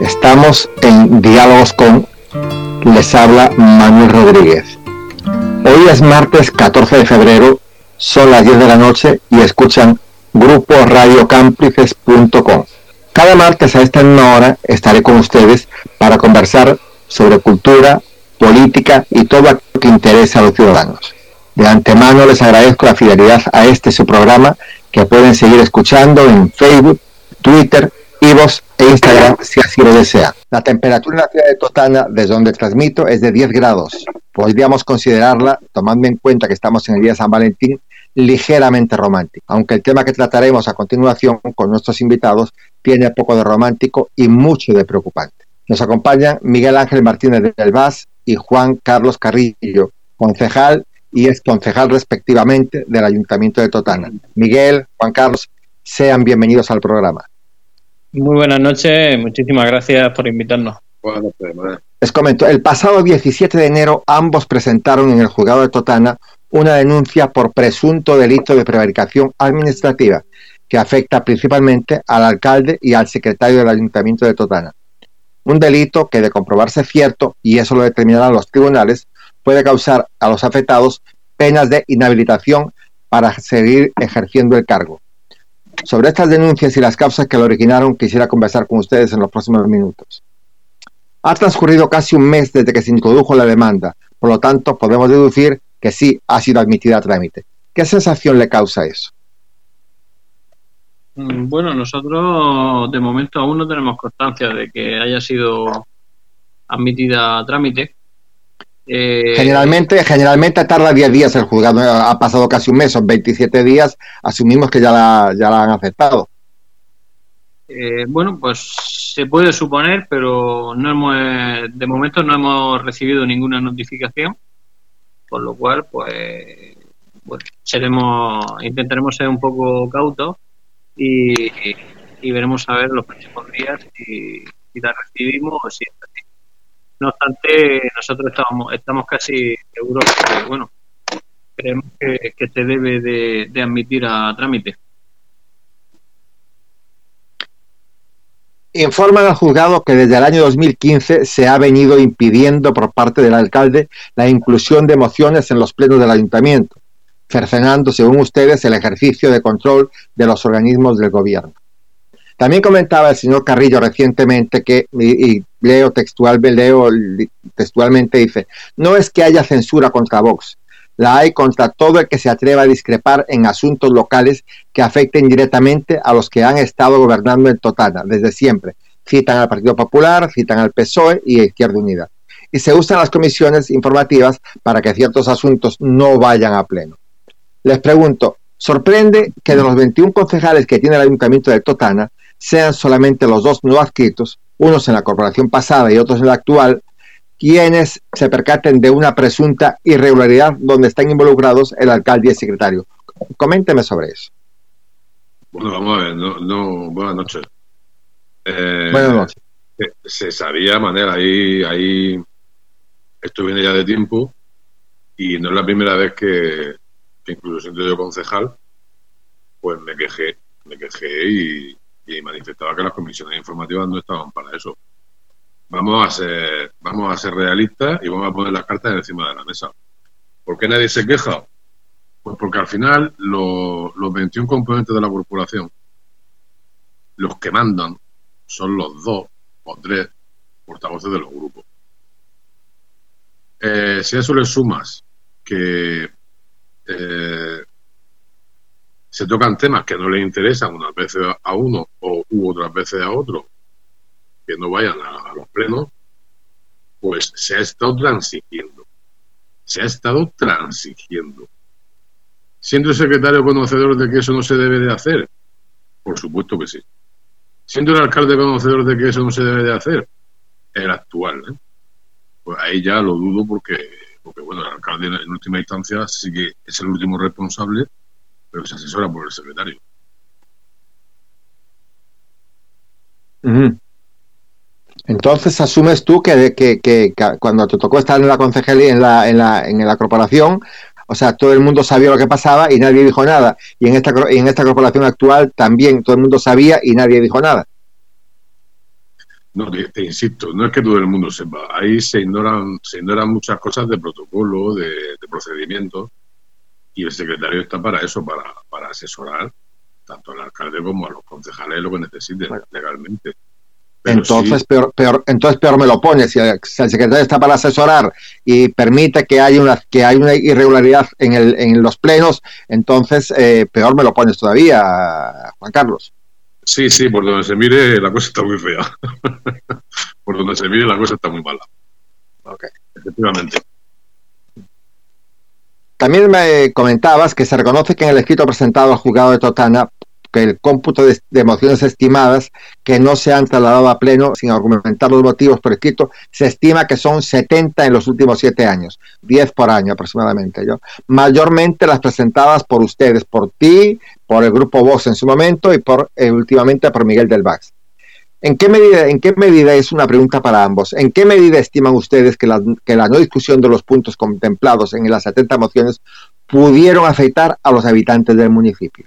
Estamos en Diálogos con les habla Manuel Rodríguez. Hoy es martes 14 de febrero, son las 10 de la noche y escuchan Grupo Radiocámplices.com. Cada martes a esta hora estaré con ustedes para conversar sobre cultura, política y todo lo que interesa a los ciudadanos. De antemano les agradezco la fidelidad a este su programa que pueden seguir escuchando en Facebook, Twitter, Ivos e Instagram si así lo desea. La temperatura en la ciudad de Totana, desde donde transmito, es de 10 grados. Podríamos considerarla, tomando en cuenta que estamos en el día de San Valentín, ligeramente romántica, aunque el tema que trataremos a continuación con nuestros invitados tiene poco de romántico y mucho de preocupante. Nos acompañan Miguel Ángel Martínez del Vaz y Juan Carlos Carrillo, concejal y ex concejal respectivamente del Ayuntamiento de Totana. Miguel, Juan Carlos, sean bienvenidos al programa. Muy buenas noches, muchísimas gracias por invitarnos. Les comento, el pasado 17 de enero ambos presentaron en el juzgado de Totana una denuncia por presunto delito de prevaricación administrativa que afecta principalmente al alcalde y al secretario del Ayuntamiento de Totana. Un delito que, de comprobarse cierto, y eso lo determinarán los tribunales, puede causar a los afectados penas de inhabilitación para seguir ejerciendo el cargo. Sobre estas denuncias y las causas que lo originaron, quisiera conversar con ustedes en los próximos minutos. Ha transcurrido casi un mes desde que se introdujo la demanda, por lo tanto podemos deducir que sí ha sido admitida a trámite. ¿Qué sensación le causa eso? Mm, bueno, nosotros de momento aún no tenemos constancia de que haya sido admitida a trámite. Eh, generalmente, generalmente tarda 10 días el juzgado, ha pasado casi un mes, son 27 días, asumimos que ya la, ya la han aceptado. Eh, bueno, pues se puede suponer, pero no hemos, de momento no hemos recibido ninguna notificación, por lo cual, pues, bueno, seremos, intentaremos ser un poco cautos y, veremos a ver los próximos días si, si la recibimos o si. No obstante, nosotros estamos, casi seguros que, bueno, creemos que, se debe de, admitir a trámite. Informan al juzgado que desde el año 2015 se ha venido impidiendo por parte del alcalde la inclusión de mociones en los plenos del ayuntamiento, cercenando, según ustedes, el ejercicio de control de los organismos del gobierno. También comentaba el señor Carrillo recientemente que, y, leo, leo textualmente, dice, no es que haya censura contra Vox, la hay contra todo el que se atreva a discrepar en asuntos locales que afecten directamente a los que han estado gobernando en Totana desde siempre. Citan al Partido Popular, citan al PSOE y a Izquierda Unida. Y se usan las comisiones informativas para que ciertos asuntos no vayan a pleno. Les pregunto, ¿sorprende que de los 21 concejales que tiene el Ayuntamiento de Totana, sean solamente los dos no adscritos, unos en la corporación pasada y otros en la actual, quienes se percaten de una presunta irregularidad donde están involucrados el alcalde y el secretario. Coménteme sobre eso. Bueno, vamos a ver, no, buenas noches. Eh, buenas noches. Se, sabía manera, ahí, ahí esto viene ya de tiempo y no es la primera vez que, que incluso siendo yo concejal, pues me quejé, me quejé y, y manifestaba que las comisiones informativas no estaban para eso. Vamos a ser, vamos a ser realistas y vamos a poner las cartas encima de la mesa. ¿Por qué nadie se queja? Pues porque al final los, los 21 componentes de la corporación, los que mandan son los dos o tres portavoces de los grupos. Eh, si a eso le sumas que eh, se tocan temas que no les interesan unas veces a uno o u otras veces a otro, que no vayan a, los plenos, pues se ha estado transigiendo. Se ha estado transigiendo. Siendo el secretario conocedor de que eso no se debe de hacer, por supuesto que sí. Siendo el alcalde conocedor de que eso no se debe de hacer, el actual, ¿eh? pues ahí ya lo dudo porque, porque bueno, el alcalde en última instancia sí que es el último responsable pero se asesora por el secretario. Entonces asumes tú que, que, que, cuando te tocó estar en la concejalía, en la, en la, en la corporación, o sea, todo el mundo sabía lo que pasaba y nadie dijo nada. Y en esta, en esta corporación actual también todo el mundo sabía y nadie dijo nada. No, te, insisto, no es que todo el mundo sepa. Ahí se ignoran, se ignoran muchas cosas de protocolo, de, de procedimientos, y el secretario está para eso, para, para asesorar tanto al alcalde como a los concejales lo que necesiten legalmente. entonces, peor, peor, entonces peor me lo pone. Si, el secretario está para asesorar y permite que haya una, que hay una irregularidad en, el, en los plenos, entonces eh, peor me lo pones todavía, Juan Carlos. Sí, sí, por donde se mire la cosa está muy fea. por donde se mire la cosa está muy mala. Okay. Efectivamente. También me comentabas que se reconoce que en el escrito presentado al juzgado de Totana que el cómputo de, emociones estimadas que no se han trasladado a pleno sin argumentar los motivos por escrito, se estima que son 70 en los últimos siete años, 10 por año aproximadamente. ¿yo? Mayormente las presentadas por ustedes, por ti, por el grupo Vox en su momento y por eh, últimamente por Miguel del Vax. ¿En qué, medida, ¿En qué medida es una pregunta para ambos? ¿En qué medida estiman ustedes que la, que la no discusión de los puntos contemplados en las 70 mociones pudieron afectar a los habitantes del municipio?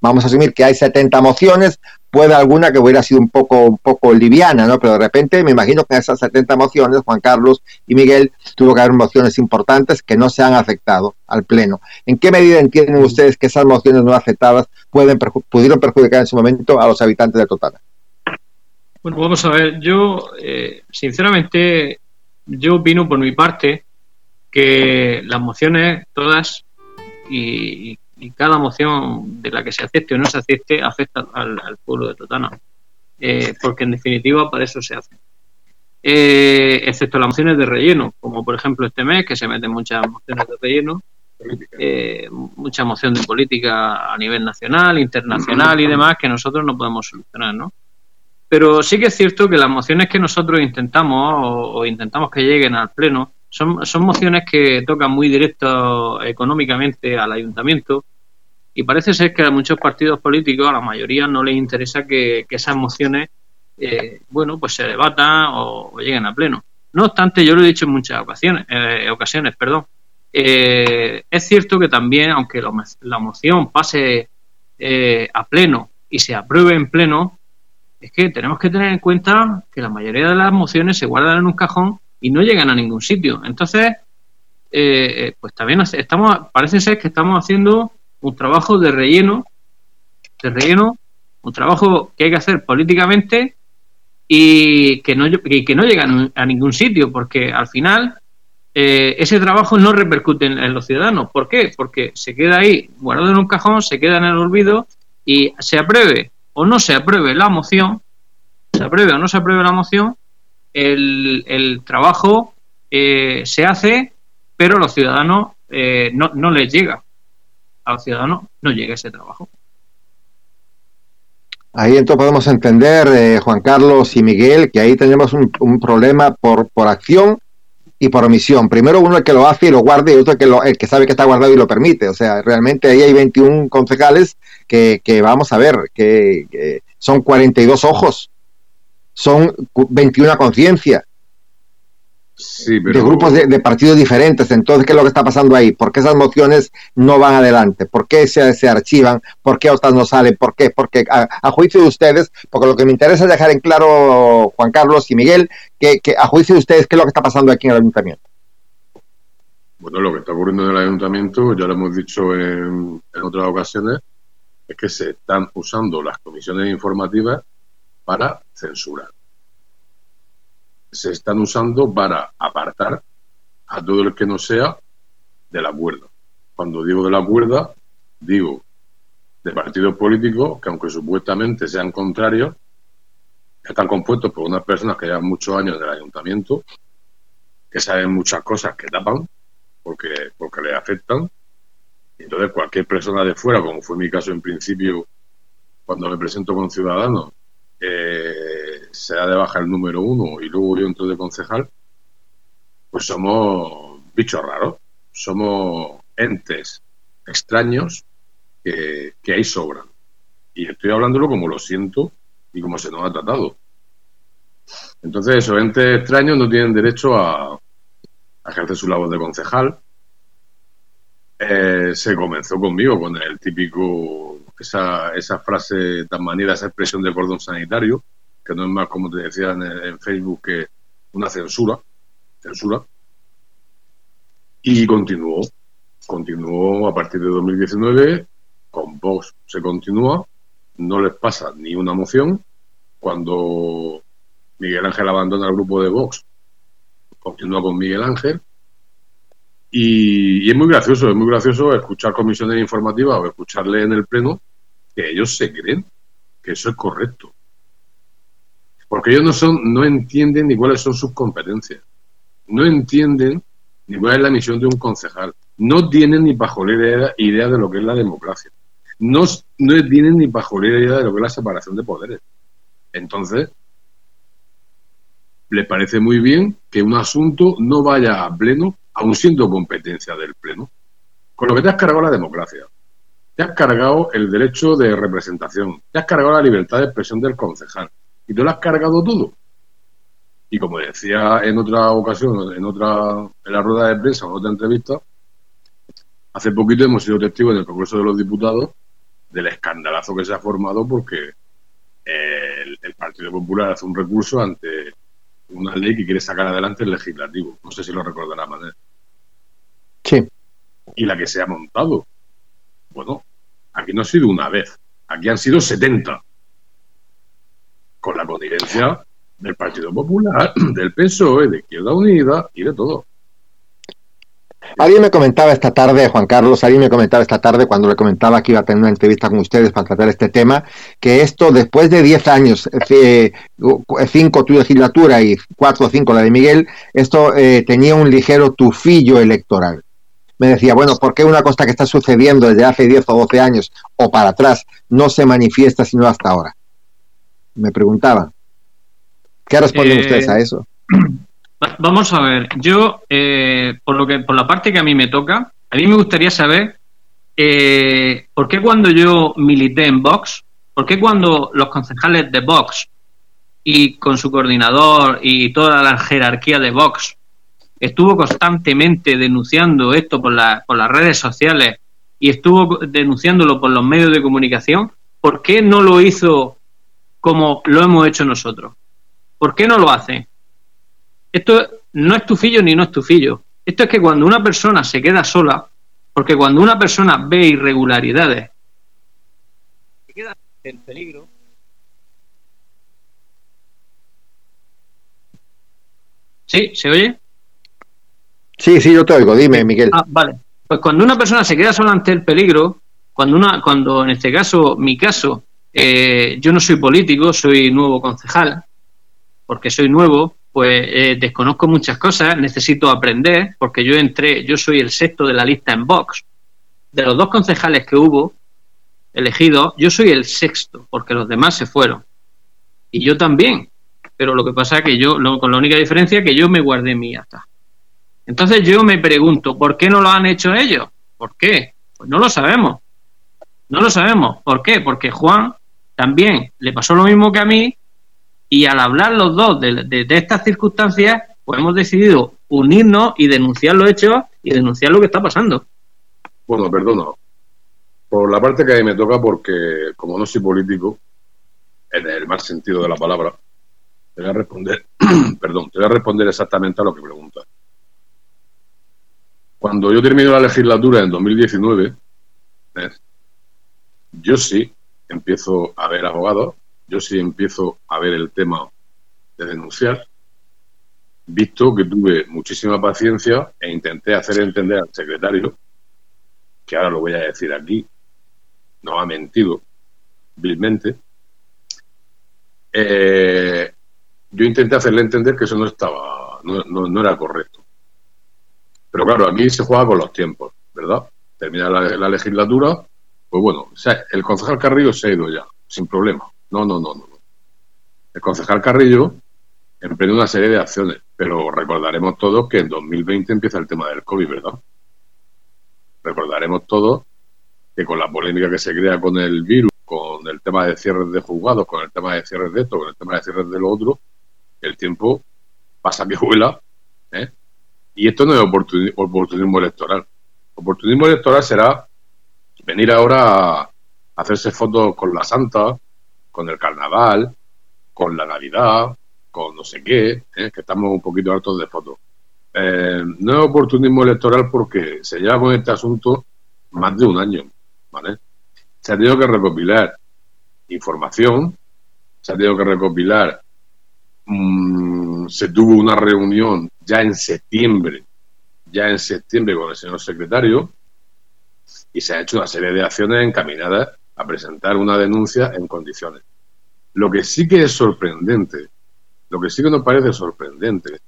Vamos a asumir que hay 70 mociones, puede alguna que hubiera sido un poco, un poco liviana, ¿no? Pero de repente me imagino que en esas 70 mociones, Juan Carlos y Miguel, tuvo que haber mociones importantes que no se han afectado al Pleno. ¿En qué medida entienden ustedes que esas mociones no afectadas pueden pudieron perjudicar en su momento a los habitantes de Totana? Bueno, vamos a ver, yo eh, sinceramente, yo opino por mi parte que las mociones todas y, y cada moción de la que se acepte o no se acepte afecta al, al pueblo de Totana, eh, porque en definitiva para eso se hace. Eh, excepto las mociones de relleno, como por ejemplo este mes, que se meten muchas mociones de relleno, eh, mucha moción de política a nivel nacional, internacional y demás, que nosotros no podemos solucionar, ¿no? Pero sí que es cierto que las mociones que nosotros intentamos o, intentamos que lleguen al Pleno son, son mociones que tocan muy directo económicamente al ayuntamiento y parece ser que a muchos partidos políticos, a la mayoría, no les interesa que, que esas mociones, eh, bueno, pues se debatan o, o, lleguen a pleno. No obstante, yo lo he dicho en muchas ocasiones, eh, ocasiones perdón. Eh, es cierto que también, aunque lo, la moción pase eh, a pleno y se apruebe en pleno, es que tenemos que tener en cuenta que la mayoría de las mociones se guardan en un cajón y no llegan a ningún sitio. Entonces, eh, pues también estamos, parece ser que estamos haciendo un trabajo de relleno, de relleno, un trabajo que hay que hacer políticamente y que no, y que no llega a ningún sitio, porque al final eh, ese trabajo no repercute en, en, los ciudadanos. ¿Por qué? Porque se queda ahí guardado en un cajón, se queda en el olvido y se apruebe o no se apruebe la moción, se apruebe o no se apruebe la moción, el, el trabajo eh, se hace, pero a los ciudadanos eh, no, no les llega. A los ciudadanos no llega ese trabajo. Ahí entonces podemos entender, eh, Juan Carlos y Miguel, que ahí tenemos un, un, problema por, por acción y por omisión. Primero uno el que lo hace y lo guarda y otro el que, lo, el que sabe que está guardado y lo permite. O sea, realmente ahí hay 21 concejales que, que vamos a ver, que, que son 42 ojos son 21 conciencia sí, pero... de grupos de, de, partidos diferentes. Entonces, ¿qué es lo que está pasando ahí? ¿Por qué esas mociones no van adelante? ¿Por qué se, se archivan? ¿Por qué otras no salen? ¿Por qué? Porque a, a, juicio de ustedes, porque lo que me interesa es dejar en claro, Juan Carlos y Miguel, que, que a juicio de ustedes, ¿qué es lo que está pasando aquí en el ayuntamiento? Bueno, lo que está ocurriendo en el ayuntamiento, ya lo hemos dicho en, en otras ocasiones, es que se están usando las comisiones informativas para censurar. Se están usando para apartar a todo el que no sea de la cuerda. Cuando digo de la cuerda, digo de partidos políticos que aunque supuestamente sean contrarios, están compuestos por unas personas que llevan muchos años en el ayuntamiento, que saben muchas cosas que tapan porque, porque les afectan. Entonces cualquier persona de fuera, como fue mi caso en principio cuando me presento con Ciudadanos, eh, se da de baja el número uno y luego yo entro de concejal, pues somos bichos raros, somos entes extraños que, que ahí sobran. Y estoy hablándolo como lo siento y como se nos ha tratado. Entonces, esos entes extraños no tienen derecho a, a ejercer su labor de concejal. Eh, se comenzó conmigo con el típico esa, esa frase tan manera, esa expresión de cordón sanitario, que no es más, como te decía en, Facebook, que una censura, censura, y continuó, continuó a partir de 2019, con Vox se continúa, no les pasa ni una moción, cuando Miguel Ángel abandona el grupo de Vox, continúa con Miguel Ángel, y, es muy gracioso, es muy gracioso escuchar comisiones informativas o escucharle en el pleno que ellos se creen que eso es correcto. Porque ellos no son, no entienden ni cuáles son sus competencias. No entienden ni cuál es la misión de un concejal. No tienen ni pajolera idea de lo que es la democracia. No, no tienen ni pajolera idea de lo que es la separación de poderes. Entonces, le parece muy bien que un asunto no vaya a pleno aun siendo competencia del Pleno, con lo que te has cargado la democracia, te has cargado el derecho de representación, te has cargado la libertad de expresión del concejal, y tú lo has cargado todo. Y como decía en otra ocasión, en otra, en la rueda de prensa, en otra entrevista, hace poquito hemos sido testigos en el Congreso de los Diputados del escandalazo que se ha formado porque el, el Partido Popular hace un recurso ante una ley que quiere sacar adelante el legislativo. No sé si lo recordará Manuel. Sí. Y la que se ha montado. Bueno, aquí no ha sido una vez, aquí han sido 70. Con la connivencia del Partido Popular, del PSOE, de Izquierda Unida y de todo. Alguien me comentaba esta tarde, Juan Carlos, alguien me comentaba esta tarde cuando le comentaba que iba a tener una entrevista con ustedes para tratar este tema, que esto después de 10 años, eh, cinco tu legislatura y cuatro o cinco la de Miguel, esto eh, tenía un ligero tufillo electoral. Me decía, bueno, ¿por qué una cosa que está sucediendo desde hace 10 o 12 años o para atrás no se manifiesta sino hasta ahora? Me preguntaba. ¿Qué responden eh, ustedes a eso? Vamos a ver, yo, eh, por, lo que, por la parte que a mí me toca, a mí me gustaría saber eh, por qué cuando yo milité en Vox, por qué cuando los concejales de Vox y con su coordinador y toda la jerarquía de Vox estuvo constantemente denunciando esto por, por las redes sociales y estuvo denunciándolo por los medios de comunicación, ¿por qué no lo hizo como lo hemos hecho nosotros? ¿Por qué no lo hace? Esto no es tufillo ni no es tufillo. Esto es que cuando una persona se queda sola, porque cuando una persona ve irregularidades, se queda en peligro. ¿Sí? ¿Se oye? Sí, sí, yo te oigo. Dime, Miguel. Ah, vale. Pues cuando una persona se queda sola ante el peligro, cuando una, cuando en este caso, mi caso, eh, yo no soy político, soy nuevo concejal, porque soy nuevo, pues eh, desconozco muchas cosas, necesito aprender, porque yo entré, yo soy el sexto de la lista en Vox. De los dos concejales que hubo elegidos, yo soy el sexto, porque los demás se fueron. Y yo también. Pero lo que pasa es que yo, con la única diferencia que yo me guardé mi acta. Entonces yo me pregunto, ¿por qué no lo han hecho ellos? ¿Por qué? Pues no lo sabemos. No lo sabemos. ¿Por qué? Porque Juan también le pasó lo mismo que a mí y al hablar los dos de, estas circunstancias, pues hemos decidido unirnos y denunciar los hechos y denunciar lo que está pasando. Bueno, perdona. Por la parte que a mí me toca, porque como no soy político, en el mal sentido de la palabra, te voy a responder, perdón, te voy a responder exactamente a lo que preguntas. Cuando yo termino la legislatura en 2019, yo sí empiezo a ver abogados, yo sí empiezo a ver el tema de denunciar, visto que tuve muchísima paciencia e intenté hacer entender al secretario, que ahora lo voy a decir aquí, no ha mentido vilmente, eh, yo intenté hacerle entender que eso no estaba, no, era correcto. Pero claro, aquí se juega con los tiempos, ¿verdad? Termina la, legislatura, pues bueno, el concejal Carrillo se ha ido ya, sin problema. No, no, no, no. El concejal Carrillo emprende una serie de acciones, pero recordaremos todos que en 2020 empieza el tema del COVID, ¿verdad? Recordaremos todos que con la polémica que se crea con el virus, con el tema de cierres de juzgados, con el tema de cierres de esto, con el tema de cierres de lo otro, el tiempo pasa que vuela, ¿eh? Y esto no es oportunismo electoral. Oportunismo electoral será venir ahora a hacerse fotos con la santa, con el carnaval, con la Navidad, con no sé qué, ¿eh? que estamos un poquito hartos de fotos. Eh, no es oportunismo electoral porque se lleva con este asunto más de un año, ¿vale? Se ha tenido que recopilar información, se ha tenido que recopilar, mm, se tuvo una reunión ya en septiembre, ya en septiembre con el señor secretario, y se ha hecho una serie de acciones encaminadas a presentar una denuncia en condiciones. Lo que sí que es sorprendente, lo que sí que nos parece sorprendente,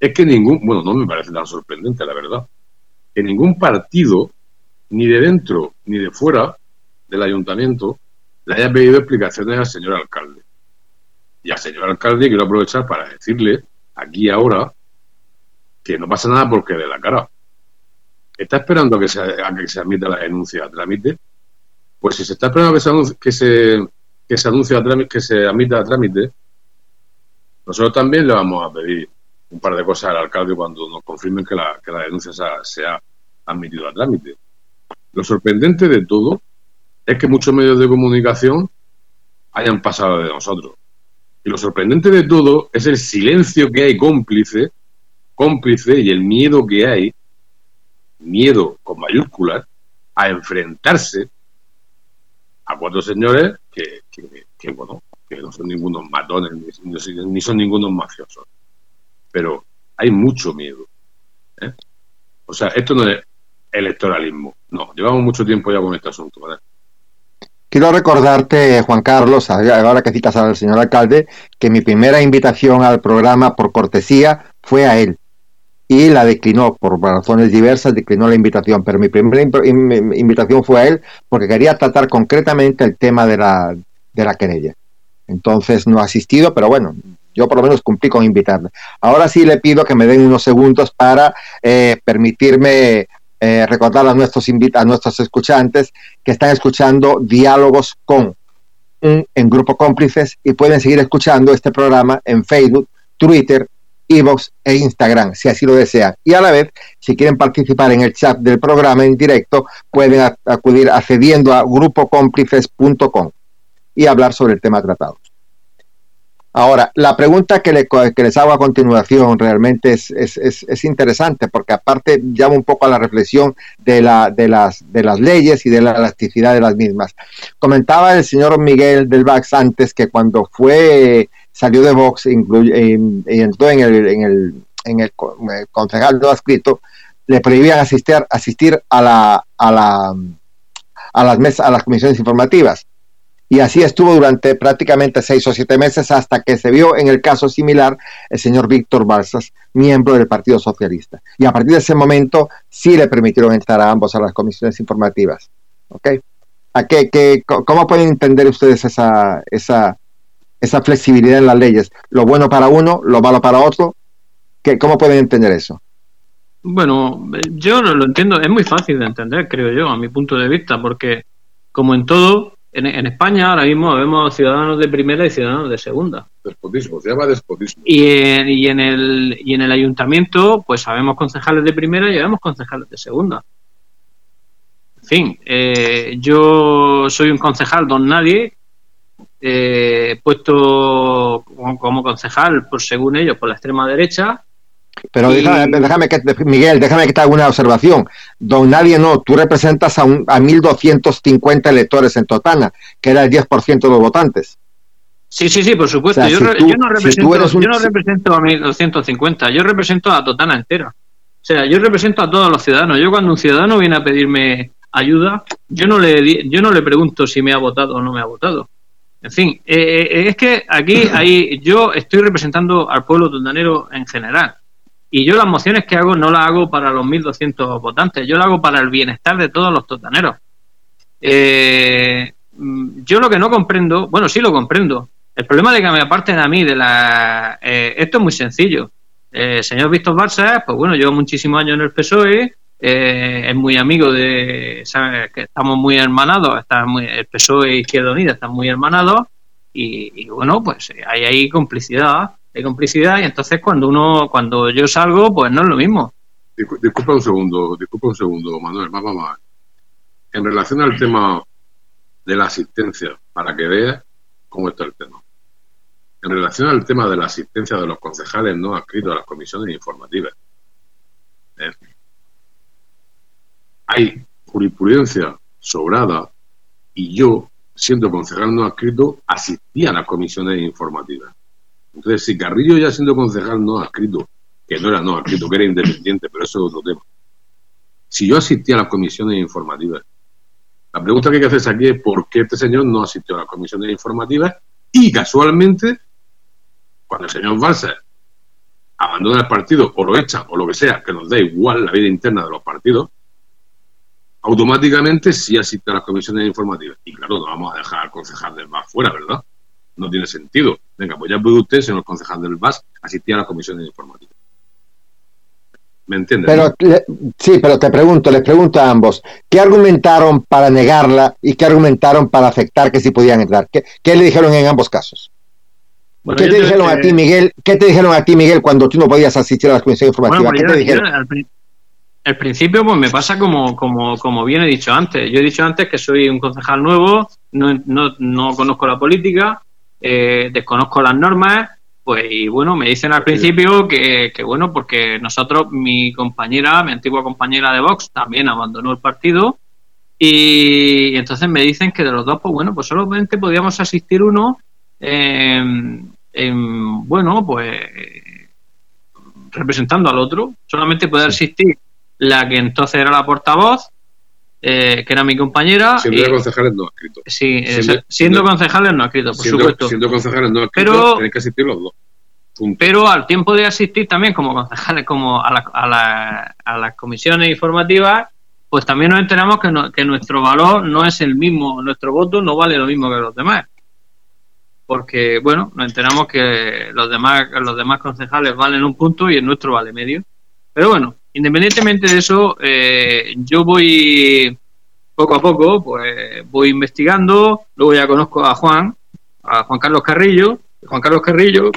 es que ningún, bueno, no me parece tan sorprendente, la verdad, que ningún partido, ni de dentro ni de fuera del ayuntamiento, le haya pedido explicaciones al señor alcalde. Y al señor alcalde quiero aprovechar para decirle, aquí ahora, que no pasa nada porque de la cara. ¿Está esperando a que se, a que se admita la denuncia a trámite? Pues si se está esperando que se, anuncie, que se, que anuncie a trámite, que se admita a trámite, nosotros también le vamos a pedir un par de cosas al alcalde cuando nos confirmen que la, que la denuncia se ha, admitido a trámite. Lo sorprendente de todo es que muchos medios de comunicación hayan pasado de nosotros. Y lo sorprendente de todo es el silencio que hay cómplice, cómplice y el miedo que hay, miedo con mayúsculas, a enfrentarse a cuatro señores que, bueno, que no son ningunos matones ni, son ningunos mafiosos pero hay mucho miedo. ¿eh? O sea, esto no es electoralismo, no, llevamos mucho tiempo ya con este asunto. Quiero recordarte, Juan Carlos, ahora que citas al señor alcalde, que mi primera invitación al programa por cortesía fue a él y la declinó por razones diversas, declinó la invitación, pero mi primera invitación fue a él porque quería tratar concretamente el tema de la, de la querella. Entonces no ha asistido, pero bueno, yo por lo menos cumplí con invitarle. Ahora sí le pido que me den unos segundos para eh, permitirme eh, recordar a nuestros, a nuestros escuchantes que están escuchando diálogos con un, en Grupo Cómplices y pueden seguir escuchando este programa en Facebook, Twitter, Evox e Instagram, si así lo desean. Y a la vez, si quieren participar en el chat del programa en directo, pueden acudir accediendo a grupocómplices.com y hablar sobre el tema tratado. Ahora, la pregunta que, les hago a continuación realmente es, interesante porque aparte llama un poco a la reflexión de, la, de, las, de las leyes y de la elasticidad de las mismas. Comentaba el señor Miguel del Vax antes que cuando fue, salió de Vox y entró en el, en el, en el, concejal no adscrito, le prohibían asistir, asistir a, la, a, la, a, las mesas, a las comisiones informativas y así estuvo durante prácticamente seis o siete meses hasta que se vio en el caso similar el señor Víctor Balsas, miembro del Partido Socialista. Y a partir de ese momento sí le permitieron entrar a ambos a las comisiones informativas. ¿Ok? ¿A qué, qué, ¿Cómo pueden entender ustedes esa, esa, esa flexibilidad en las leyes? Lo bueno para uno, lo malo para otro. ¿Qué, ¿Cómo pueden entender eso? Bueno, yo lo entiendo, es muy fácil de entender, creo yo, a mi punto de vista, porque como en todo, en, España ahora mismo vemos ciudadanos de primera y ciudadanos de segunda. Despotismo, se llama despotismo. Y en, y en, el, y en el ayuntamiento, pues sabemos concejales de primera y sabemos concejales de segunda. En fin, eh, yo soy un concejal don nadie, eh, puesto como, concejal, por según ellos, por la extrema derecha, pero déjame, que, Miguel, déjame que te haga una observación. Don Nadie no, tú representas a, un, a 1.250 electores en Totana, que era el 10% de los votantes. Sí, sí, sí, por supuesto. yo, no represento, yo no represento a 1.250, yo represento a Totana entera. O sea, yo represento a todos los ciudadanos. Yo cuando un ciudadano viene a pedirme ayuda, yo no le, yo no le pregunto si me ha votado o no me ha votado. En fin, eh, eh, es que aquí hay, yo estoy representando al pueblo totanero en general. Y yo las mociones que hago no las hago para los 1.200 votantes, yo las hago para el bienestar de todos los totaneros. Eh, yo lo que no comprendo, bueno, sí lo comprendo. El problema de que me aparten a mí de la... Eh, esto es muy sencillo. El señor Víctor Barça, pues bueno, llevo muchísimos años en el PSOE, eh, es muy amigo de... que estamos muy hermanados, está muy, el PSOE e Izquierda Unida están muy hermanados y, y bueno, pues hay ahí complicidad de complicidad y entonces cuando uno cuando yo salgo pues no es lo mismo disculpa un segundo disculpa un segundo Manuel vamos en relación al tema de la asistencia para que veas cómo está el tema en relación al tema de la asistencia de los concejales no adscritos a las comisiones informativas. Eh, hay jurisprudencia sobrada y yo, siendo concejal no adscrito, asistía a las comisiones informativas. Entonces, si Carrillo ya siendo concejal no adscrito, que no era no adscrito, que era independiente, pero eso es otro tema. Si yo asistía a las comisiones informativas, la pregunta que hay que hacerse aquí es por qué este señor no asistió a las comisiones informativas y casualmente, cuando el señor Balser abandona el partido o lo echa o lo que sea, que nos da igual la vida interna de los partidos, automáticamente sí asiste a las comisiones informativas. Y claro, no vamos a dejar al concejal del VAS fuera, ¿verdad? No tiene sentido. Venga, pues ya puede usted, señor concejal del VAS, asistir a las comisiones informativas. ¿Me entiendes? Pero, sí, pero te pregunto, les pregunto a ambos, ¿qué argumentaron para negarla y qué argumentaron para aceptar que sí podían entrar? ¿Qué, le dijeron en ambos casos? ¿Qué te dijeron a ti, Miguel? ¿Qué te dijeron a ti, Miguel, cuando tú no podías asistir a las comisiones informativas? ¿Qué te dijeron? al principio pues me pasa como, como, como bien he dicho antes. Yo he dicho antes que soy un concejal nuevo, no, no, no conozco la política, eh, desconozco las normas, pues y bueno, me dicen al principio que, que, bueno, porque nosotros, mi compañera, mi antigua compañera de Vox, también abandonó el partido y, entonces me dicen que de los dos, pues bueno, pues solamente podíamos asistir uno en, bueno, pues representando al otro, solamente poder asistir la que entonces era la portavoz, eh, que era mi compañera. Siendo concejales no escritos. Sí, siendo, concejales no escritos, por supuesto. Siendo concejales no escritos, pero, que asistir los dos. Pero al tiempo de asistir también como concejales como a, la, a, las comisiones informativas, pues también nos enteramos que, que nuestro valor no es el mismo, nuestro voto no vale lo mismo que los demás. Porque, bueno, nos enteramos que los demás, los demás concejales valen un punto y el nuestro vale medio. Pero bueno, independientemente de eso, eh, yo voy poco a poco, pues voy investigando, luego ya conozco a Juan, a Juan Carlos Carrillo, Juan Carlos Carrillo,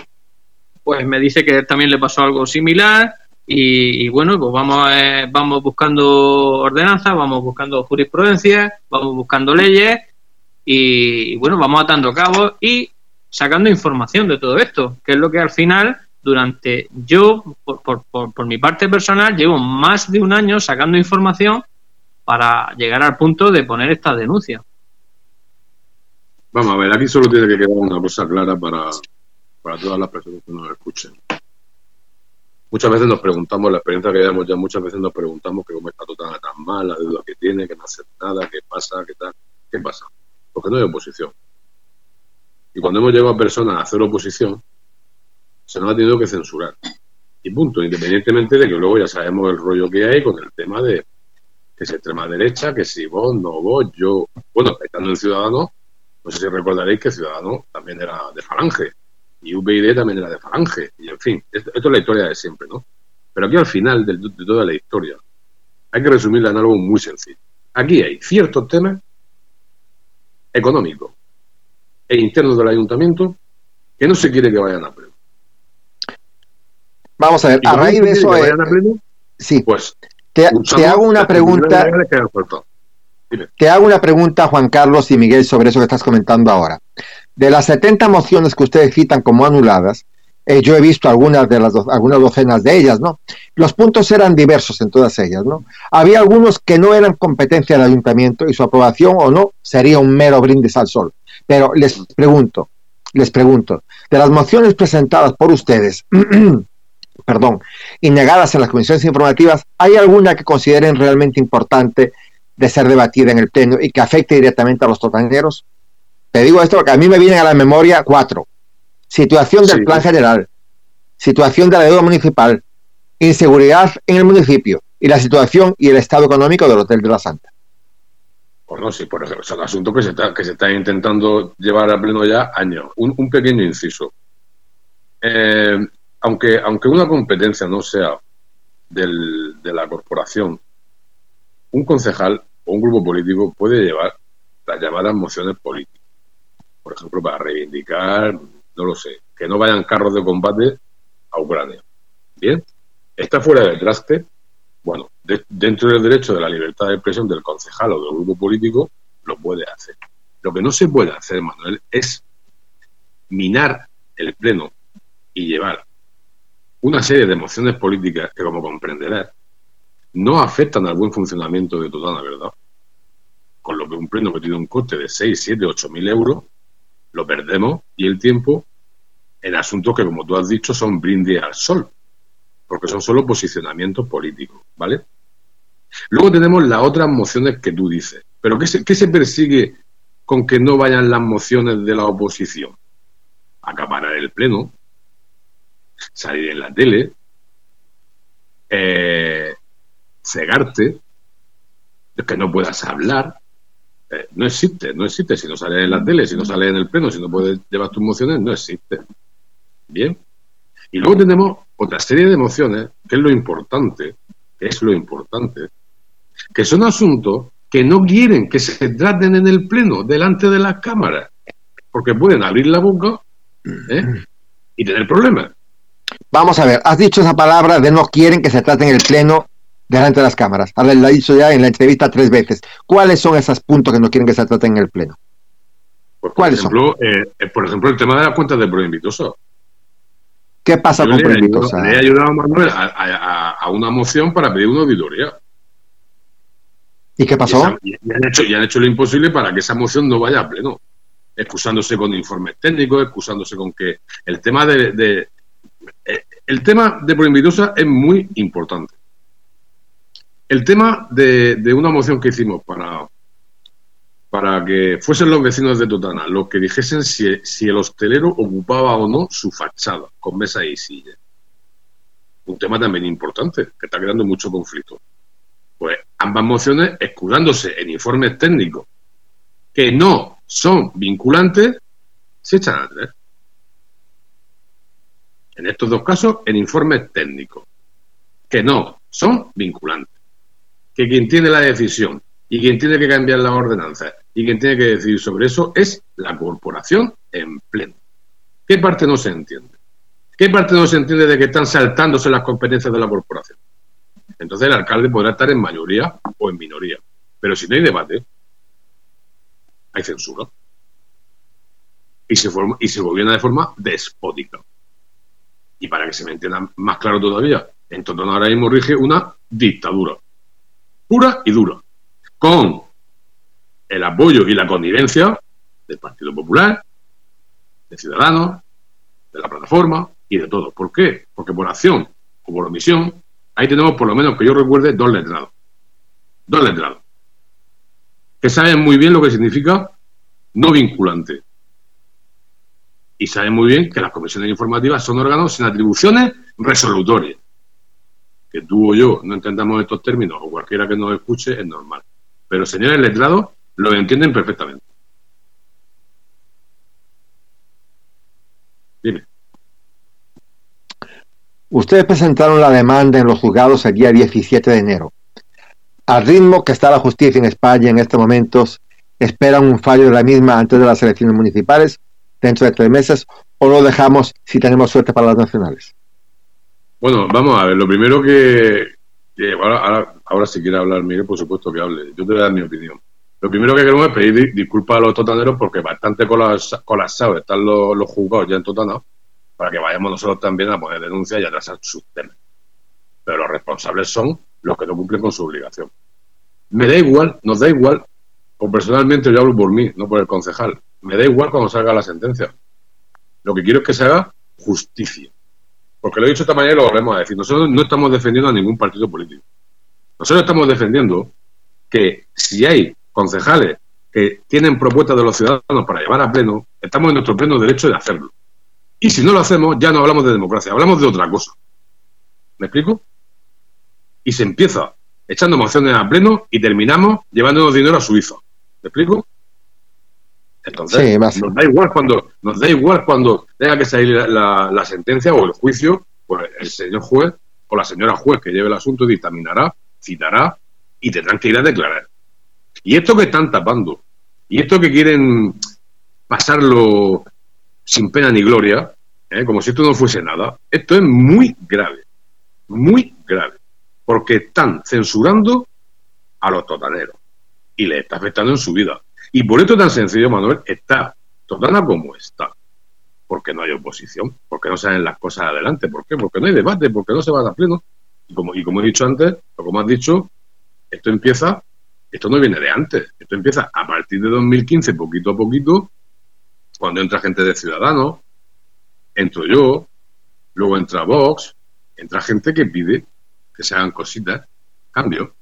pues me dice que también le pasó algo similar. Y, bueno, pues vamos, eh, vamos buscando ordenanzas, vamos buscando jurisprudencia, vamos buscando leyes. Y, y bueno, vamos atando cabos y sacando información de todo esto, que es lo que al final durante yo, por, por, por, mi parte personal, llevo más de un año sacando información para llegar al punto de poner esta denuncia. Vamos a ver, aquí solo tiene que quedar una cosa clara para, para todas las personas que nos escuchen. Muchas veces nos preguntamos, la experiencia que llevamos ya, muchas veces nos preguntamos que cómo está todo tan mal, la deuda que tiene, que no hace nada, qué pasa, qué tal. ¿Qué pasa? Porque no hay oposición. Y cuando hemos llegado a personas a hacer oposición, se nos ha tenido que censurar. Y punto, independientemente de que luego ya sabemos el rollo que hay con el tema de que es extrema derecha, que si vos, no vos, yo. Bueno, estando en Ciudadanos, no sé si recordaréis que Ciudadanos también era de Falange y VID también era de Falange. Y en fin, esto, es la historia de siempre, ¿no? Pero aquí al final de, de toda la historia hay que resumirla en algo muy sencillo. Aquí hay ciertos temas económicos e internos del ayuntamiento que no se quiere que vayan a prueba. Vamos a ver, a raíz de eso. Eh, sí, pues. Te, hago una pregunta. Te hago una pregunta, Juan Carlos y Miguel, sobre eso que estás comentando ahora. De las 70 mociones que ustedes citan como anuladas, eh, yo he visto algunas de las algunas docenas de ellas, ¿no? Los puntos eran diversos en todas ellas, ¿no? Había algunos que no eran competencia del ayuntamiento y su aprobación o no sería un mero brindis al sol. Pero les pregunto, les pregunto, de las mociones presentadas por ustedes, perdón, y negadas en las comisiones informativas, ¿hay alguna que consideren realmente importante de ser debatida en el Pleno y que afecte directamente a los totaneros? Te digo esto porque a mí me vienen a la memoria cuatro. Situación del plan general, situación de la deuda municipal, inseguridad en el municipio y la situación y el estado económico del Hotel de la Santa. Pues no, sí, por ejemplo, es un asunto que se está, que se está intentando llevar a pleno ya años. Un, un pequeño inciso. Eh, aunque, aunque una competencia no sea del, de la corporación, un concejal o un grupo político puede llevar las llamadas mociones políticas. Por ejemplo, para reivindicar, no lo sé, que no vayan carros de combate a Ucrania. Bien, está fuera del traste. Bueno, dentro del derecho de la libertad de expresión del concejal o del grupo político, lo puede hacer. Lo que no se puede hacer, Manuel, es minar el Pleno y llevar una serie de mociones políticas que, como comprenderás, no afectan al buen funcionamiento de Totana, ¿verdad? Con lo que un pleno que tiene un coste de 6, 7, 8 mil euros, lo perdemos y el tiempo en asuntos que, como tú has dicho, son brindis al sol, porque son solo posicionamientos políticos, ¿vale? Luego tenemos las otras mociones que tú dices. ¿Pero qué se, qué se persigue con que no vayan las mociones de la oposición? Acaparar el pleno, salir en la tele, eh, cegarte, que no puedas hablar. Eh, no existe, no existe. Si no sales en la tele, si no sales en el pleno, si no puedes llevar tus emociones, no existe. Bien. Y luego tenemos otra serie de emociones, que es lo importante, que es lo importante, que son asuntos que no quieren que se traten en el pleno, delante de las cámaras, porque pueden abrir la boca ¿eh? y tener problemas. Vamos a ver, has dicho esa palabra de no quieren que se trate en el pleno delante de las cámaras. Ahora la he dicho ya en la entrevista tres veces. ¿Cuáles son esos puntos que no quieren que se traten en el pleno? Pues, por ejemplo, eh, eh, por ejemplo, el tema de las cuentas de Proinvitosa. ¿Qué pasa con Proinvitosa? Le he ayudado a Manuel a, una moción para pedir una auditoría. ¿Y qué pasó? Y, han hecho, y han hecho lo imposible para que esa moción no vaya a pleno. Excusándose con informes técnicos, excusándose con que el tema de, el tema de Proinvitosa es muy importante. El tema de, una moción que hicimos para, para que fuesen los vecinos de Totana los que dijesen si, si, el hostelero ocupaba o no su fachada con mesa y silla. Un tema también importante, que está creando mucho conflicto. Pues ambas mociones, escudándose en informes técnicos que no son vinculantes, se echan a tres. En estos dos casos, en informes técnicos, que no son vinculantes. Que quien tiene la decisión y quien tiene que cambiar las ordenanzas y quien tiene que decidir sobre eso es la corporación en pleno. ¿Qué parte no se entiende? ¿Qué parte no se entiende de que están saltándose las competencias de la corporación? Entonces el alcalde podrá estar en mayoría o en minoría. Pero si no hay debate, hay censura. Y se, forma, y se gobierna de forma despótica. Y para que se me entienda más claro todavía, en Totona ahora mismo rige una dictadura, pura y dura, con el apoyo y la connivencia del Partido Popular, de Ciudadanos, de la plataforma y de todo. ¿Por qué? Porque por acción o por omisión, ahí tenemos por lo menos que yo recuerde dos letrados. Dos letrados. Que saben muy bien lo que significa no vinculante y saben muy bien que las comisiones informativas son órganos sin atribuciones resolutorias. Que tú o yo no entendamos estos términos o cualquiera que nos escuche es normal. Pero señores letrados lo entienden perfectamente. Dime. Ustedes presentaron la demanda en los juzgados el día 17 de enero. Al ritmo que está la justicia en España en estos momentos, esperan un fallo de la misma antes de las elecciones municipales dentro de tres meses o lo dejamos si tenemos suerte para las nacionales? Bueno, vamos a ver, lo primero que, ahora, ahora, si quiere hablar Miguel, por supuesto que hable, yo te voy a dar mi opinión. Lo primero que queremos es pedir disculpas a los totaneros porque bastante colapsados están los, los juzgados ya en Totana para que vayamos nosotros también a poner denuncias y a atrasar sus temas. Pero los responsables son los que no cumplen con su obligación. Me da igual, nos da igual, o personalmente yo hablo por mí, no por el concejal me da igual cuando salga la sentencia. Lo que quiero es que se haga justicia. Porque lo he dicho esta mañana y lo volvemos a decir. Nosotros no estamos defendiendo a ningún partido político. Nosotros estamos defendiendo que si hay concejales que tienen propuestas de los ciudadanos para llevar a pleno, estamos en nuestro pleno derecho de hacerlo. Y si no lo hacemos, ya no hablamos de democracia, hablamos de otra cosa. ¿Me explico? Y se empieza echando mociones a pleno y terminamos llevándonos dinero a Suiza. ¿Me explico? Entonces, nos da igual cuando nos da igual cuando tenga que salir la, sentencia o el juicio, pues el señor juez o la señora juez que lleve el asunto dictaminará, citará y tendrán que ir a declarar. Y esto que están tapando, y esto que quieren pasarlo sin pena ni gloria, ¿eh? como si esto no fuese nada, esto es muy grave, muy grave, porque están censurando a los totaneros y les está afectando en su vida. Y por esto tan sencillo, Manuel, está Totana como está. porque no hay oposición, porque no salen las cosas adelante. ¿Por qué? Porque no hay debate, porque no se va a pleno. Y como, y como he dicho antes, o como has dicho, esto empieza, esto no viene de antes, esto empieza a partir de 2015, poquito a poquito, cuando entra gente de Ciudadanos, entro yo, luego entra Vox, entra gente que pide que se hagan cositas, cambio.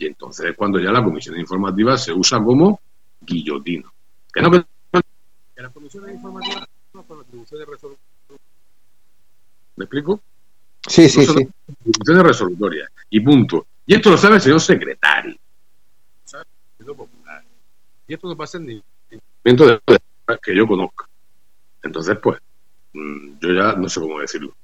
Y entonces cuando ya la comisión informativa se usa como guillotino. Que no que la comisión informativa no con atribuciones resolutorias. ¿Me explico? Sí, sí, sí. Atribuciones resolutorias. Y punto. Y esto lo sabe el señor secretario. Y esto no pasa en ningún momento de que yo conozca. Entonces, pues, mm, yo ya no sé cómo decirlo.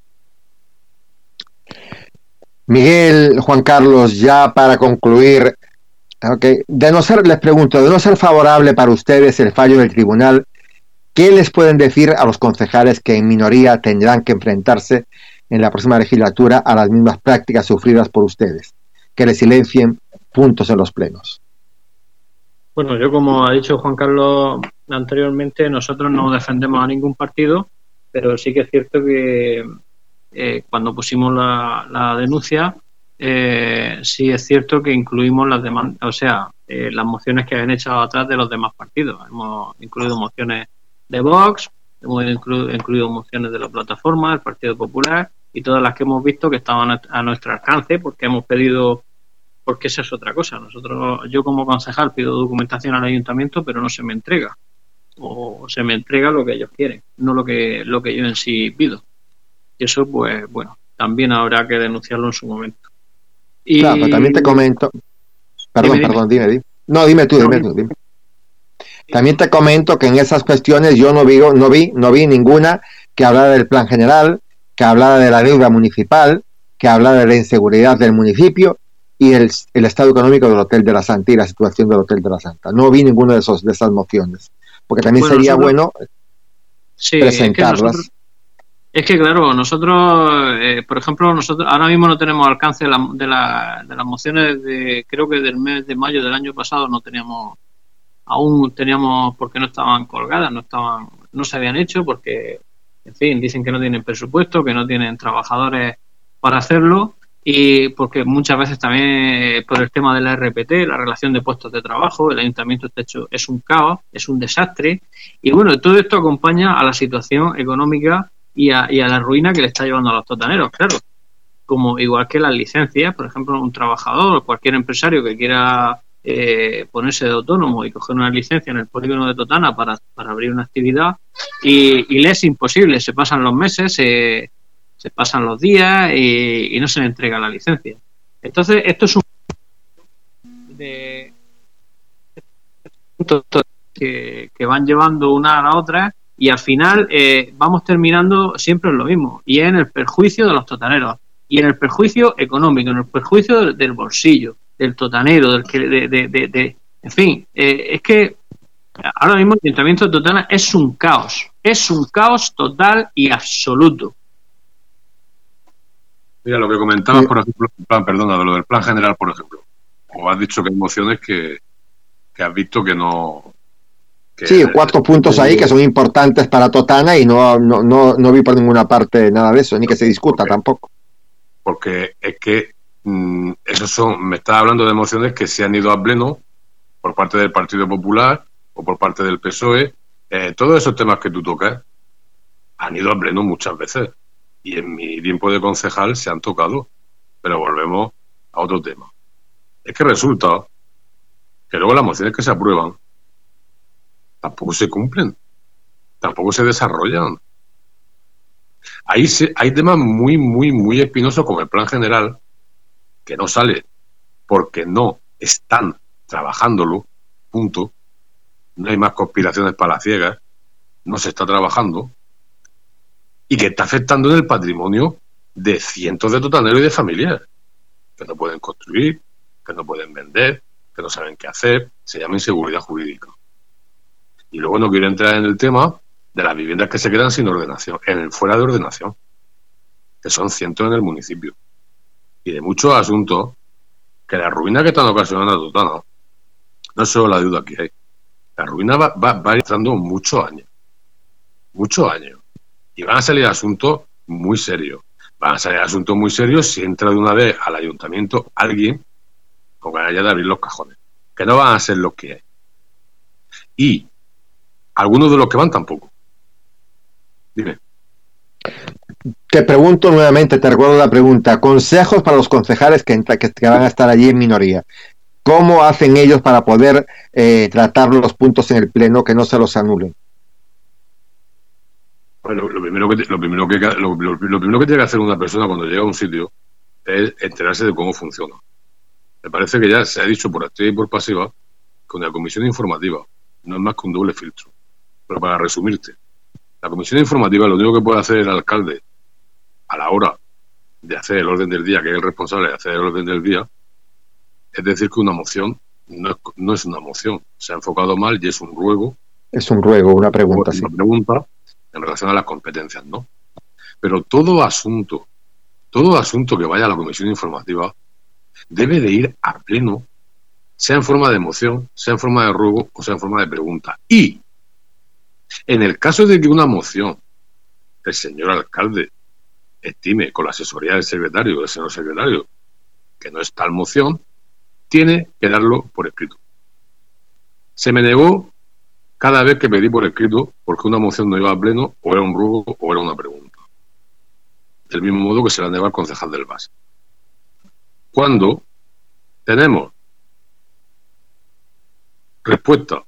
Miguel, Juan Carlos, ya para concluir, okay, de no ser, les pregunto, de no ser favorable para ustedes el fallo del tribunal, ¿qué les pueden decir a los concejales que en minoría tendrán que enfrentarse en la próxima legislatura a las mismas prácticas sufridas por ustedes? Que les silencien puntos en los plenos. Bueno, yo como ha dicho Juan Carlos anteriormente, nosotros no defendemos a ningún partido, pero sí que es cierto que eh, cuando pusimos la, denuncia, eh, sí es cierto que incluimos las demandas, o sea, eh, las mociones que habían echado atrás de los demás partidos. Hemos incluido mociones de Vox, hemos incluido, mociones de la plataforma, del Partido Popular y todas las que hemos visto que estaban a nuestro alcance porque hemos pedido porque esa es otra cosa. Nosotros, yo como concejal pido documentación al ayuntamiento, pero no se me entrega o se me entrega lo que ellos quieren, no lo que lo que yo en sí pido. Y eso, pues, bueno, también habrá que denunciarlo en su momento. Y... Claro, también te comento. Perdón, perdón, dime, dime. No, dime tú, dime tú, dime. También te comento que en esas cuestiones yo no vi, no vi, no vi ninguna que hablara del plan general, que hablara de la deuda municipal, que hablara de la inseguridad del municipio y el, el estado económico del Hotel de la Santa y la situación del Hotel de la Santa. No vi ninguna de esos de esas mociones, porque también sería bueno presentarlas. Es que claro, nosotros, eh, por ejemplo, nosotros ahora mismo no tenemos alcance de, la, de, las mociones de, creo que del mes de mayo del año pasado no teníamos, aún teníamos porque no estaban colgadas, no estaban, no se habían hecho porque, en fin, dicen que no tienen presupuesto, que no tienen trabajadores para hacerlo y porque muchas veces también eh, por el tema de la RPT, la relación de puestos de trabajo, el ayuntamiento está hecho, es un caos, es un desastre y bueno, todo esto acompaña a la situación económica y a, la ruina que le está llevando a los totaneros, claro. Como igual que las licencias, por ejemplo, un trabajador cualquier empresario que quiera eh, ponerse de autónomo y coger una licencia en el polígono de Totana para, abrir una actividad y, le es imposible, se pasan los meses, se, pasan los días y, no se le entrega la licencia. Entonces, esto es un de que, que van llevando una a la otra y al final eh, vamos terminando siempre en lo mismo y es en el perjuicio de los totaneros y en el perjuicio económico, en el perjuicio del, bolsillo, del totanero, del que, de, de, en fin, eh, es que ahora mismo el ayuntamiento de Totana es un caos, es un caos total y absoluto. Mira, lo que comentabas, por ejemplo, plan, perdona, de lo del plan general, por ejemplo, o has dicho que hay emociones que, que has visto que no, sí, cuatro puntos ahí que son importantes para Totana y no, no, no, vi por ninguna parte nada de eso, ni que se discuta tampoco. Porque es que mm, esos son, me estás hablando de emociones que se han ido a pleno por parte del Partido Popular o por parte del PSOE. Eh, todos esos temas que tú tocas han ido a pleno muchas veces y en mi tiempo de concejal se han tocado. Pero volvemos a otro tema. Es que resulta que luego las mociones que se aprueban tampoco se cumplen, tampoco se desarrollan. Hay, hay temas muy, muy, muy espinosos como el plan general, que no sale porque no están trabajándolo, punto. No hay más conspiraciones para las ciegas, no se está trabajando, y que está afectando en el patrimonio de cientos de totaneros y de familias que no pueden construir, que no pueden vender, que no saben qué hacer, se llama inseguridad jurídica. Y luego no quiero entrar en el tema de las viviendas que se quedan sin ordenación, en el fuera de ordenación, que son cientos en el municipio. Y de muchos asuntos que la ruina que están ocasionando a no solo la deuda que hay. La ruina va, va, va entrando muchos años. muchos años. Y van a salir asuntos muy serios. Van a salir asuntos muy serios si entra de una vez al ayuntamiento alguien con ganas de abrir los cajones. Que no van a ser los que hay. Y algunos de los que van tampoco. Dime. Te pregunto nuevamente, te recuerdo la pregunta. Consejos para los concejales que, que van a estar allí en minoría. ¿Cómo hacen ellos para poder eh, tratar los puntos en el pleno que no se los anulen? Bueno, lo primero que lo primero que lo, primero que tiene que hacer una persona cuando llega a un sitio es enterarse de cómo funciona. Me parece que ya se ha dicho por activa y por pasiva que una comisión informativa no es más que un doble filtro. Pero para resumirte, la comisión informativa lo único que puede hacer el alcalde a la hora de hacer el orden del día, que es el responsable de hacer el orden del día, es decir que una moción no es, no es una moción, se ha enfocado mal y es un ruego. Es un ruego, una pregunta. Una pregunta en relación a las competencias, ¿no? Pero todo asunto, todo asunto que vaya a la comisión informativa debe de ir a pleno, sea en forma de moción, sea en forma de ruego o sea en forma de pregunta. Y en el caso de que una moción el señor alcalde estime con la asesoría del secretario, del señor secretario, que no es tal moción, tiene que darlo por escrito. Se me negó cada vez que pedí por escrito porque una moción no iba a pleno o era un ruego o era una pregunta. Del mismo modo que se la negó al concejal del base. Cuando tenemos respuesta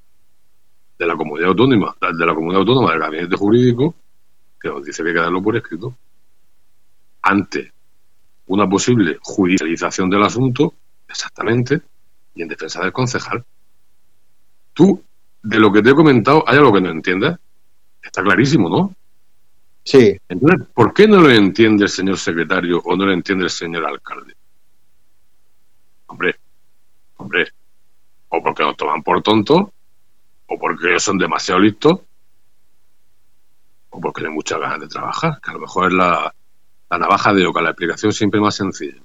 de la comunidad autónoma, de la comunidad autónoma del gabinete jurídico, que nos dice que hay que darlo por escrito, ante una posible judicialización del asunto, exactamente, y en defensa del concejal. Tú, de lo que te he comentado, ¿hay algo que no entiendes? Está clarísimo, ¿no? Sí. Entonces, ¿por qué no lo entiende el señor secretario o no lo entiende el señor alcalde? Hombre, hombre, o porque nos toman por tontos, o porque son demasiado listos, o porque tienen muchas ganas de trabajar, que a lo mejor es la, la navaja de Oca, la explicación siempre más sencilla.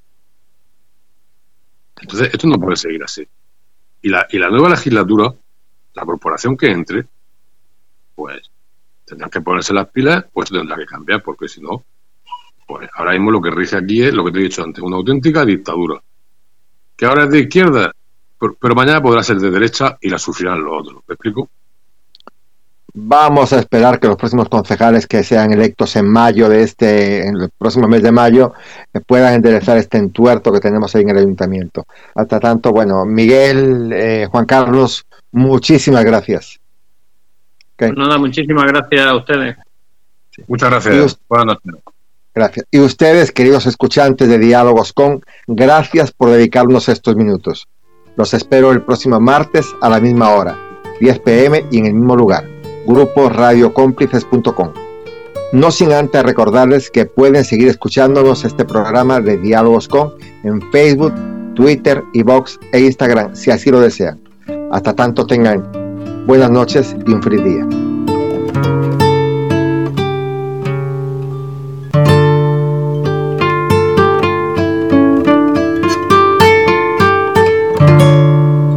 Entonces, esto no puede seguir así. Y la, y la nueva legislatura, la corporación que entre, pues tendrá que ponerse las pilas, pues tendrá que cambiar, porque si no, pues ahora mismo lo que rige aquí es lo que te he dicho antes, una auténtica dictadura. Que ahora es de izquierda, pero, pero mañana podrá ser de derecha y la sufrirán los otros. ¿Me explico? Vamos a esperar que los próximos concejales que sean electos en mayo de este, en el próximo mes de mayo, eh, puedan enderezar este entuerto que tenemos ahí en el ayuntamiento. Hasta tanto, bueno, Miguel, eh, Juan Carlos, muchísimas gracias. Okay. Pues nada, muchísimas gracias a ustedes. Sí. Muchas gracias. Buenas noches. Gracias. Y ustedes, queridos escuchantes de Diálogos con, gracias por dedicarnos estos minutos. Los espero el próximo martes a la misma hora, 10 pm y en el mismo lugar grupo radiocómplices.com. No sin antes recordarles que pueden seguir escuchándonos este programa de Diálogos con en Facebook, Twitter, Vox e Instagram si así lo desean. Hasta tanto tengan buenas noches y un feliz día.